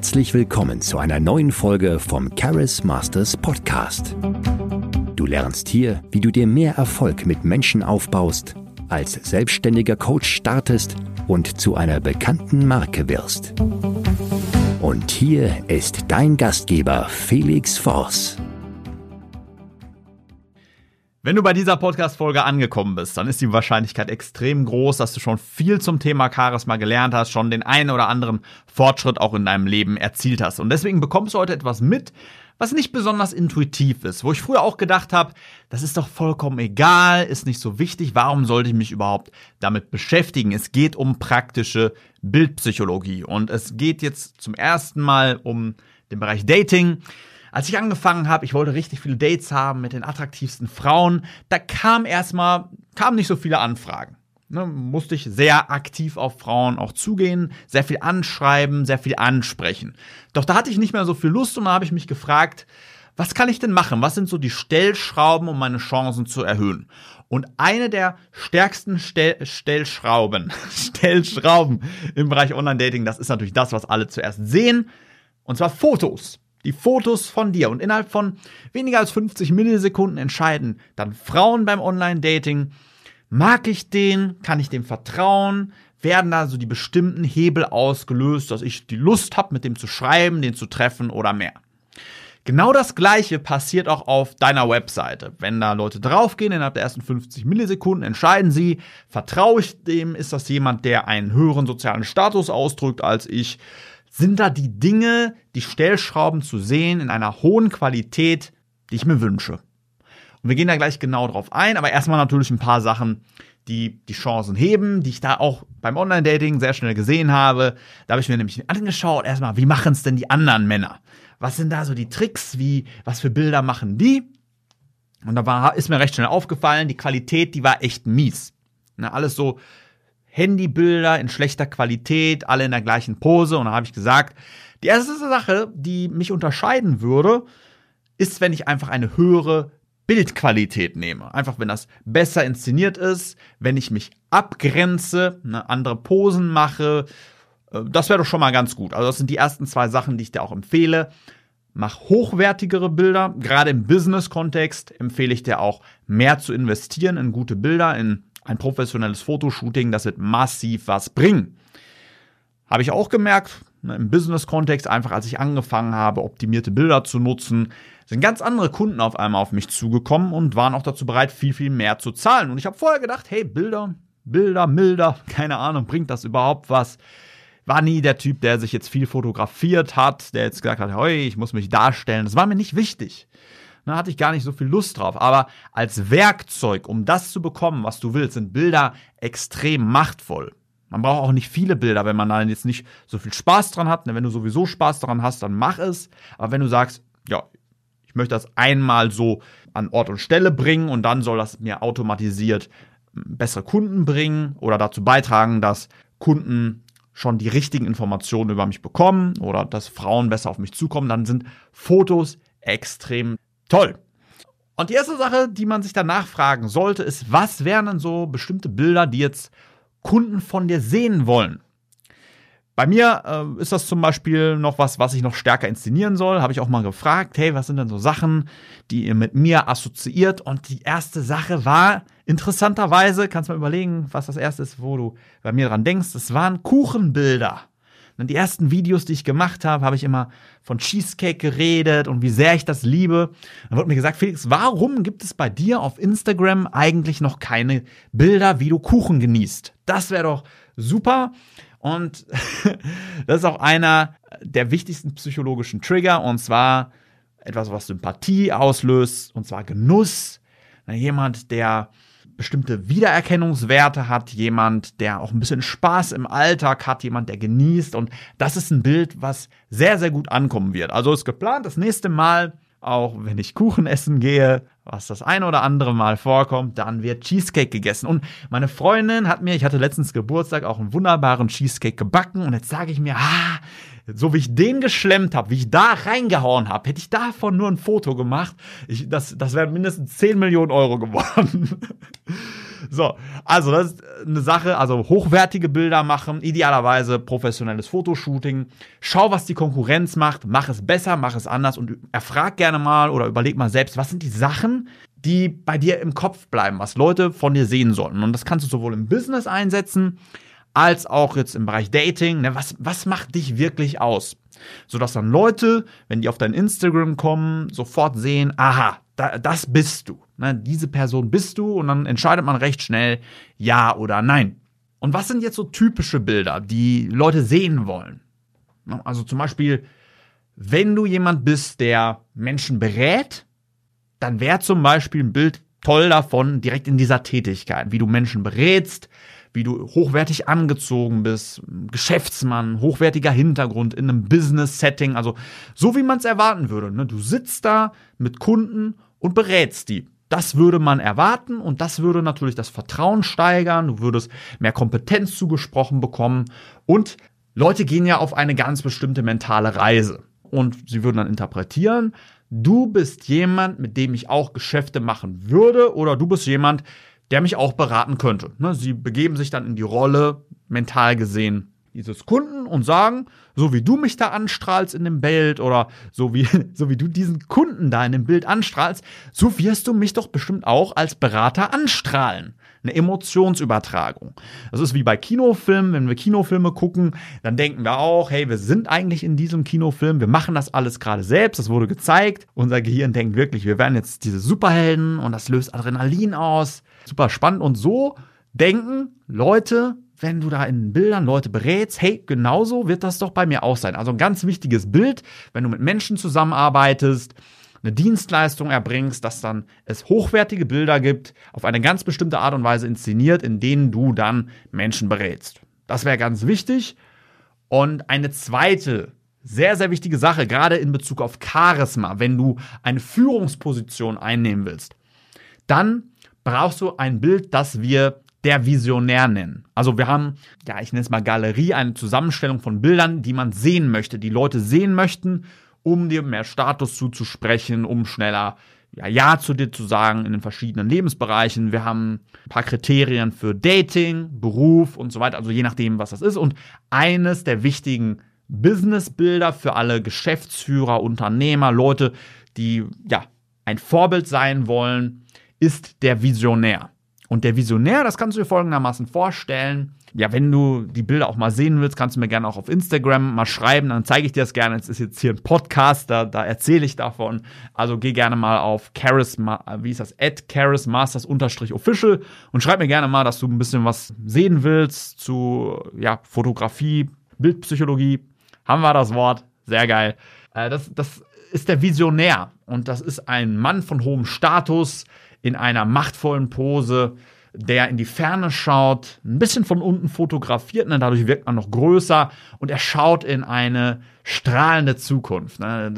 Herzlich willkommen zu einer neuen Folge vom Charis Masters Podcast. Du lernst hier, wie du dir mehr Erfolg mit Menschen aufbaust, als selbstständiger Coach startest und zu einer bekannten Marke wirst. Und hier ist dein Gastgeber Felix Voss. Wenn du bei dieser Podcast-Folge angekommen bist, dann ist die Wahrscheinlichkeit extrem groß, dass du schon viel zum Thema Charisma gelernt hast, schon den einen oder anderen Fortschritt auch in deinem Leben erzielt hast. Und deswegen bekommst du heute etwas mit, was nicht besonders intuitiv ist, wo ich früher auch gedacht habe, das ist doch vollkommen egal, ist nicht so wichtig, warum sollte ich mich überhaupt damit beschäftigen? Es geht um praktische Bildpsychologie und es geht jetzt zum ersten Mal um den Bereich Dating. Als ich angefangen habe, ich wollte richtig viele Dates haben mit den attraktivsten Frauen, da kam erstmal, kamen nicht so viele Anfragen. Ne, musste ich sehr aktiv auf Frauen auch zugehen, sehr viel anschreiben, sehr viel ansprechen. Doch da hatte ich nicht mehr so viel Lust und da habe ich mich gefragt, was kann ich denn machen? Was sind so die Stellschrauben, um meine Chancen zu erhöhen? Und eine der stärksten Stell Stellschrauben, Stellschrauben im Bereich Online-Dating, das ist natürlich das, was alle zuerst sehen, und zwar Fotos die Fotos von dir und innerhalb von weniger als 50 Millisekunden entscheiden dann Frauen beim Online-Dating, mag ich den, kann ich dem vertrauen, werden da so die bestimmten Hebel ausgelöst, dass ich die Lust habe, mit dem zu schreiben, den zu treffen oder mehr. Genau das gleiche passiert auch auf deiner Webseite. Wenn da Leute draufgehen, innerhalb der ersten 50 Millisekunden entscheiden sie, vertraue ich dem, ist das jemand, der einen höheren sozialen Status ausdrückt als ich, sind da die Dinge, die Stellschrauben zu sehen in einer hohen Qualität, die ich mir wünsche. Und wir gehen da gleich genau drauf ein, aber erstmal natürlich ein paar Sachen, die die Chancen heben, die ich da auch beim Online-Dating sehr schnell gesehen habe. Da habe ich mir nämlich angeschaut, erstmal, wie machen es denn die anderen Männer? Was sind da so die Tricks? Wie, was für Bilder machen die? Und da war, ist mir recht schnell aufgefallen, die Qualität, die war echt mies. Ne, alles so Handybilder in schlechter Qualität, alle in der gleichen Pose. Und da habe ich gesagt, die erste Sache, die mich unterscheiden würde, ist, wenn ich einfach eine höhere Bildqualität nehme. Einfach, wenn das besser inszeniert ist, wenn ich mich abgrenze, ne, andere Posen mache. Äh, das wäre doch schon mal ganz gut. Also das sind die ersten zwei Sachen, die ich dir auch empfehle. Mach hochwertigere Bilder. Gerade im Business-Kontext empfehle ich dir auch mehr zu investieren in gute Bilder, in ein professionelles Fotoshooting, das wird massiv was bringen. Habe ich auch gemerkt, ne, im Business-Kontext, einfach als ich angefangen habe, optimierte Bilder zu nutzen, sind ganz andere Kunden auf einmal auf mich zugekommen und waren auch dazu bereit, viel, viel mehr zu zahlen. Und ich habe vorher gedacht, hey, Bilder, Bilder, milder, keine Ahnung, bringt das überhaupt was? War nie der Typ, der sich jetzt viel fotografiert hat, der jetzt gesagt hat, hey, ich muss mich darstellen. Das war mir nicht wichtig. Da hatte ich gar nicht so viel Lust drauf. Aber als Werkzeug, um das zu bekommen, was du willst, sind Bilder extrem machtvoll. Man braucht auch nicht viele Bilder, wenn man da jetzt nicht so viel Spaß dran hat. Wenn du sowieso Spaß daran hast, dann mach es. Aber wenn du sagst, ja, ich möchte das einmal so an Ort und Stelle bringen und dann soll das mir automatisiert bessere Kunden bringen oder dazu beitragen, dass Kunden schon die richtigen Informationen über mich bekommen oder dass Frauen besser auf mich zukommen, dann sind Fotos extrem Toll. Und die erste Sache, die man sich danach fragen sollte, ist, was wären denn so bestimmte Bilder, die jetzt Kunden von dir sehen wollen? Bei mir äh, ist das zum Beispiel noch was, was ich noch stärker inszenieren soll. Habe ich auch mal gefragt, hey, was sind denn so Sachen, die ihr mit mir assoziiert? Und die erste Sache war, interessanterweise, kannst du mal überlegen, was das erste ist, wo du bei mir dran denkst, es waren Kuchenbilder. Und die ersten Videos, die ich gemacht habe, habe ich immer von Cheesecake geredet und wie sehr ich das liebe. Dann wurde mir gesagt, Felix, warum gibt es bei dir auf Instagram eigentlich noch keine Bilder, wie du Kuchen genießt? Das wäre doch super. Und das ist auch einer der wichtigsten psychologischen Trigger, und zwar etwas, was Sympathie auslöst, und zwar Genuss. Jemand, der bestimmte Wiedererkennungswerte hat, jemand, der auch ein bisschen Spaß im Alltag hat, jemand, der genießt. Und das ist ein Bild, was sehr, sehr gut ankommen wird. Also ist geplant, das nächste Mal, auch wenn ich Kuchen essen gehe, was das ein oder andere Mal vorkommt, dann wird Cheesecake gegessen. Und meine Freundin hat mir, ich hatte letztens Geburtstag, auch einen wunderbaren Cheesecake gebacken. Und jetzt sage ich mir, ah, so wie ich den geschlemmt habe, wie ich da reingehauen habe, hätte ich davon nur ein Foto gemacht. Ich, das das wären mindestens 10 Millionen Euro geworden. So, also das ist eine Sache, also hochwertige Bilder machen, idealerweise professionelles Fotoshooting. Schau, was die Konkurrenz macht, mach es besser, mach es anders und erfrag gerne mal oder überleg mal selbst, was sind die Sachen, die bei dir im Kopf bleiben, was Leute von dir sehen sollten. Und das kannst du sowohl im Business einsetzen, als auch jetzt im Bereich Dating. Ne? Was, was macht dich wirklich aus? Sodass dann Leute, wenn die auf dein Instagram kommen, sofort sehen, aha, da, das bist du. Ne? Diese Person bist du und dann entscheidet man recht schnell ja oder nein. Und was sind jetzt so typische Bilder, die Leute sehen wollen? Ne? Also zum Beispiel, wenn du jemand bist, der Menschen berät, dann wäre zum Beispiel ein Bild toll davon, direkt in dieser Tätigkeit, wie du Menschen berätst, wie du hochwertig angezogen bist, Geschäftsmann, hochwertiger Hintergrund in einem Business-Setting, also so wie man es erwarten würde. Ne? Du sitzt da mit Kunden und berätst die. Das würde man erwarten und das würde natürlich das Vertrauen steigern, du würdest mehr Kompetenz zugesprochen bekommen und Leute gehen ja auf eine ganz bestimmte mentale Reise und sie würden dann interpretieren, du bist jemand, mit dem ich auch Geschäfte machen würde oder du bist jemand, der mich auch beraten könnte. Ne, sie begeben sich dann in die Rolle, mental gesehen, dieses Kunden und sagen, so wie du mich da anstrahlst in dem Bild oder so wie, so wie du diesen Kunden da in dem Bild anstrahlst, so wirst du mich doch bestimmt auch als Berater anstrahlen. Eine Emotionsübertragung. Das ist wie bei Kinofilmen. Wenn wir Kinofilme gucken, dann denken wir auch, hey, wir sind eigentlich in diesem Kinofilm. Wir machen das alles gerade selbst. Das wurde gezeigt. Unser Gehirn denkt wirklich, wir werden jetzt diese Superhelden und das löst Adrenalin aus super spannend. Und so denken Leute, wenn du da in Bildern Leute berätst, hey, genauso wird das doch bei mir auch sein. Also ein ganz wichtiges Bild, wenn du mit Menschen zusammenarbeitest, eine Dienstleistung erbringst, dass dann es hochwertige Bilder gibt, auf eine ganz bestimmte Art und Weise inszeniert, in denen du dann Menschen berätst. Das wäre ganz wichtig. Und eine zweite sehr, sehr wichtige Sache, gerade in Bezug auf Charisma, wenn du eine Führungsposition einnehmen willst, dann brauchst du ein Bild, das wir der Visionär nennen. Also wir haben, ja, ich nenne es mal Galerie, eine Zusammenstellung von Bildern, die man sehen möchte, die Leute sehen möchten, um dir mehr Status zuzusprechen, um schneller ja, ja zu dir zu sagen in den verschiedenen Lebensbereichen. Wir haben ein paar Kriterien für Dating, Beruf und so weiter, also je nachdem, was das ist. Und eines der wichtigen Businessbilder für alle Geschäftsführer, Unternehmer, Leute, die ja ein Vorbild sein wollen, ist der Visionär. Und der Visionär, das kannst du dir folgendermaßen vorstellen. Ja, wenn du die Bilder auch mal sehen willst, kannst du mir gerne auch auf Instagram mal schreiben, dann zeige ich dir das gerne. Es ist jetzt hier ein Podcast, da, da erzähle ich davon. Also geh gerne mal auf Charisma, wie ist das, at charismasters-official und schreib mir gerne mal, dass du ein bisschen was sehen willst zu ja, Fotografie, Bildpsychologie. Haben wir das Wort? Sehr geil. Äh, das, das ist der Visionär und das ist ein Mann von hohem Status, in einer machtvollen Pose, der in die Ferne schaut, ein bisschen von unten fotografiert, ne, dadurch wirkt man noch größer und er schaut in eine strahlende Zukunft. Ne.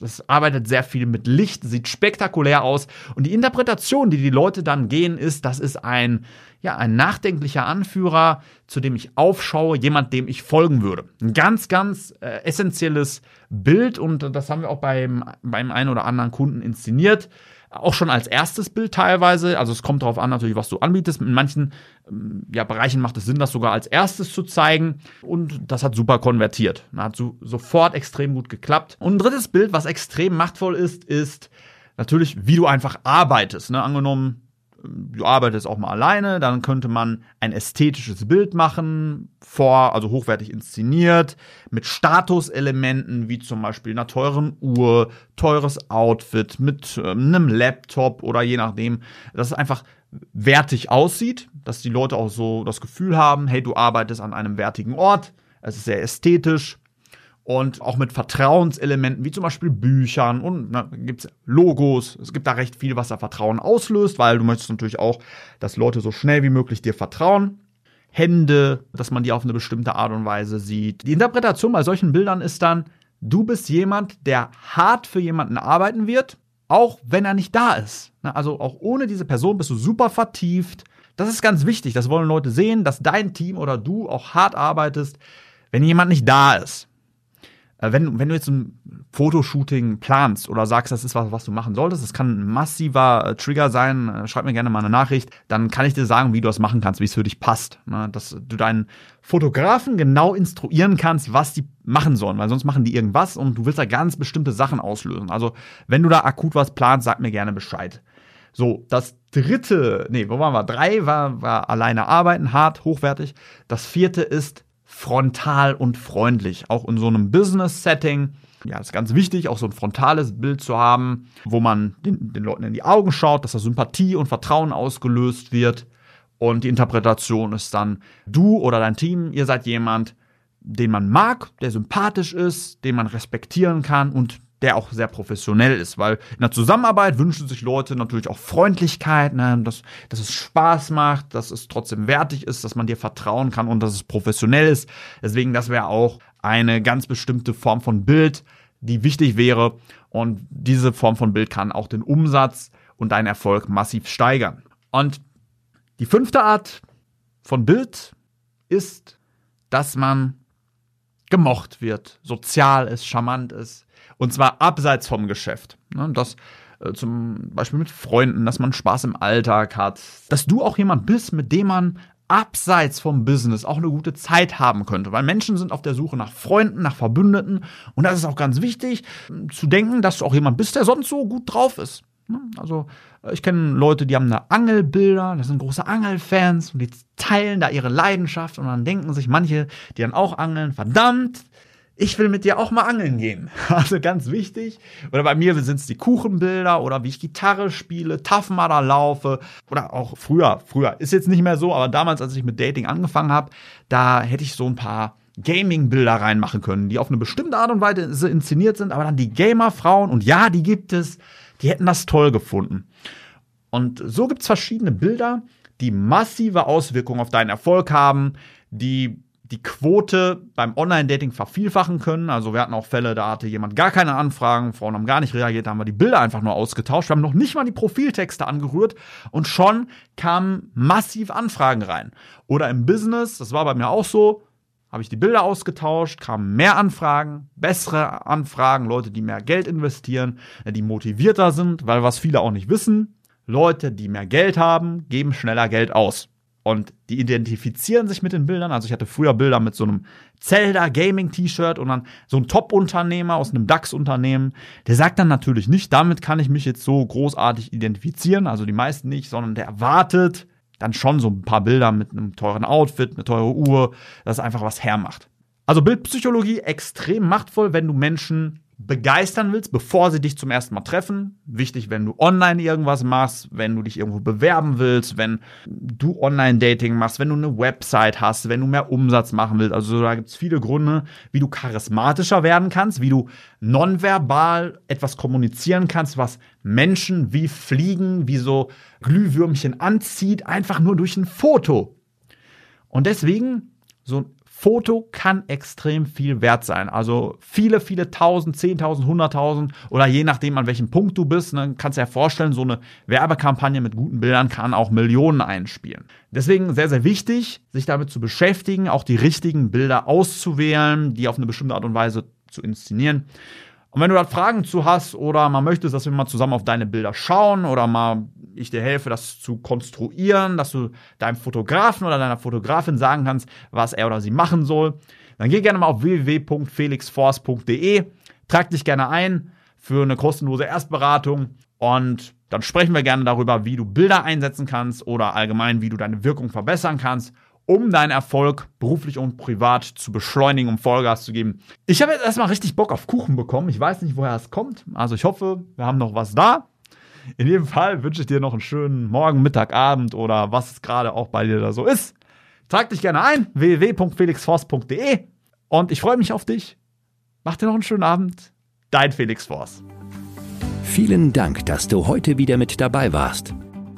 Das arbeitet sehr viel mit Licht, sieht spektakulär aus und die Interpretation, die die Leute dann gehen, ist, das ist ein, ja, ein nachdenklicher Anführer, zu dem ich aufschaue, jemand, dem ich folgen würde. Ein ganz, ganz äh, essentielles Bild und das haben wir auch beim, beim einen oder anderen Kunden inszeniert auch schon als erstes Bild teilweise. Also es kommt darauf an, natürlich, was du anbietest. In manchen ähm, ja, Bereichen macht es Sinn, das sogar als erstes zu zeigen. Und das hat super konvertiert. Hat so, sofort extrem gut geklappt. Und ein drittes Bild, was extrem machtvoll ist, ist natürlich, wie du einfach arbeitest. Ne? Angenommen, du arbeitest auch mal alleine, dann könnte man ein ästhetisches Bild machen, vor, also hochwertig inszeniert, mit Statuselementen, wie zum Beispiel einer teuren Uhr, teures Outfit, mit äh, einem Laptop oder je nachdem, dass es einfach wertig aussieht, dass die Leute auch so das Gefühl haben, hey, du arbeitest an einem wertigen Ort, es ist sehr ästhetisch, und auch mit Vertrauenselementen wie zum Beispiel Büchern und na, gibt es Logos. Es gibt da recht viel, was da Vertrauen auslöst, weil du möchtest natürlich auch, dass Leute so schnell wie möglich dir vertrauen. Hände, dass man die auf eine bestimmte Art und Weise sieht. Die Interpretation bei solchen Bildern ist dann, du bist jemand, der hart für jemanden arbeiten wird, auch wenn er nicht da ist. Also auch ohne diese Person bist du super vertieft. Das ist ganz wichtig. Das wollen Leute sehen, dass dein Team oder du auch hart arbeitest, wenn jemand nicht da ist. Äh, wenn, wenn du jetzt ein Fotoshooting planst oder sagst, das ist was, was du machen solltest, das kann ein massiver äh, Trigger sein, äh, schreib mir gerne mal eine Nachricht, dann kann ich dir sagen, wie du das machen kannst, wie es für dich passt. Ne? Dass du deinen Fotografen genau instruieren kannst, was die machen sollen, weil sonst machen die irgendwas und du willst da ganz bestimmte Sachen auslösen. Also, wenn du da akut was planst, sag mir gerne Bescheid. So, das dritte, nee, wo waren wir? Drei war, war alleine arbeiten, hart, hochwertig. Das vierte ist frontal und freundlich. Auch in so einem Business-Setting. Ja, ist ganz wichtig, auch so ein frontales Bild zu haben, wo man den, den Leuten in die Augen schaut, dass da Sympathie und Vertrauen ausgelöst wird. Und die Interpretation ist dann, du oder dein Team, ihr seid jemand, den man mag, der sympathisch ist, den man respektieren kann und der auch sehr professionell ist, weil in der Zusammenarbeit wünschen sich Leute natürlich auch Freundlichkeit, ne, dass, dass es Spaß macht, dass es trotzdem wertig ist, dass man dir vertrauen kann und dass es professionell ist. Deswegen, das wäre auch eine ganz bestimmte Form von Bild, die wichtig wäre. Und diese Form von Bild kann auch den Umsatz und deinen Erfolg massiv steigern. Und die fünfte Art von Bild ist, dass man gemocht wird, sozial ist, charmant ist, und zwar abseits vom Geschäft. Ne, das äh, zum Beispiel mit Freunden, dass man Spaß im Alltag hat. Dass du auch jemand bist, mit dem man abseits vom Business auch eine gute Zeit haben könnte. Weil Menschen sind auf der Suche nach Freunden, nach Verbündeten. Und das ist auch ganz wichtig, zu denken, dass du auch jemand bist, der sonst so gut drauf ist. Ne, also äh, ich kenne Leute, die haben da Angelbilder, das sind große Angelfans und die teilen da ihre Leidenschaft und dann denken sich manche, die dann auch angeln, verdammt, ich will mit dir auch mal angeln gehen. Also ganz wichtig. Oder bei mir sind es die Kuchenbilder oder wie ich Gitarre spiele, Mudder laufe oder auch früher, früher ist jetzt nicht mehr so, aber damals, als ich mit Dating angefangen habe, da hätte ich so ein paar Gaming-Bilder reinmachen können, die auf eine bestimmte Art und Weise inszeniert sind, aber dann die Gamer-Frauen und ja, die gibt es, die hätten das toll gefunden. Und so gibt es verschiedene Bilder, die massive Auswirkungen auf deinen Erfolg haben, die die Quote beim Online-Dating vervielfachen können. Also wir hatten auch Fälle, da hatte jemand gar keine Anfragen, Frauen haben gar nicht reagiert, da haben wir die Bilder einfach nur ausgetauscht. Wir haben noch nicht mal die Profiltexte angerührt und schon kamen massiv Anfragen rein. Oder im Business, das war bei mir auch so, habe ich die Bilder ausgetauscht, kamen mehr Anfragen, bessere Anfragen, Leute, die mehr Geld investieren, die motivierter sind, weil was viele auch nicht wissen, Leute, die mehr Geld haben, geben schneller Geld aus. Und die identifizieren sich mit den Bildern. Also ich hatte früher Bilder mit so einem Zelda Gaming T-Shirt und dann so ein Top-Unternehmer aus einem DAX-Unternehmen. Der sagt dann natürlich nicht, damit kann ich mich jetzt so großartig identifizieren. Also die meisten nicht, sondern der erwartet dann schon so ein paar Bilder mit einem teuren Outfit, eine teure Uhr, das einfach was hermacht. Also Bildpsychologie extrem machtvoll, wenn du Menschen begeistern willst, bevor sie dich zum ersten Mal treffen. Wichtig, wenn du online irgendwas machst, wenn du dich irgendwo bewerben willst, wenn du Online-Dating machst, wenn du eine Website hast, wenn du mehr Umsatz machen willst. Also da gibt es viele Gründe, wie du charismatischer werden kannst, wie du nonverbal etwas kommunizieren kannst, was Menschen wie Fliegen, wie so Glühwürmchen anzieht, einfach nur durch ein Foto. Und deswegen so Foto kann extrem viel wert sein. Also viele, viele tausend, zehntausend, hunderttausend oder je nachdem, an welchem Punkt du bist, ne, kannst du dir vorstellen, so eine Werbekampagne mit guten Bildern kann auch Millionen einspielen. Deswegen sehr, sehr wichtig, sich damit zu beschäftigen, auch die richtigen Bilder auszuwählen, die auf eine bestimmte Art und Weise zu inszenieren. Und wenn du da Fragen zu hast oder man möchtest, dass wir mal zusammen auf deine Bilder schauen oder mal ich dir helfe, das zu konstruieren, dass du deinem Fotografen oder deiner Fotografin sagen kannst, was er oder sie machen soll, dann geh gerne mal auf www.felixforce.de, trag dich gerne ein für eine kostenlose Erstberatung und dann sprechen wir gerne darüber, wie du Bilder einsetzen kannst oder allgemein, wie du deine Wirkung verbessern kannst um deinen Erfolg beruflich und privat zu beschleunigen, um Vollgas zu geben. Ich habe jetzt erstmal richtig Bock auf Kuchen bekommen. Ich weiß nicht, woher es kommt. Also ich hoffe, wir haben noch was da. In jedem Fall wünsche ich dir noch einen schönen Morgen, Mittag, Abend oder was es gerade auch bei dir da so ist. Trag dich gerne ein, www.felixforce.de und ich freue mich auf dich. Mach dir noch einen schönen Abend. Dein Felix Force. Vielen Dank, dass du heute wieder mit dabei warst.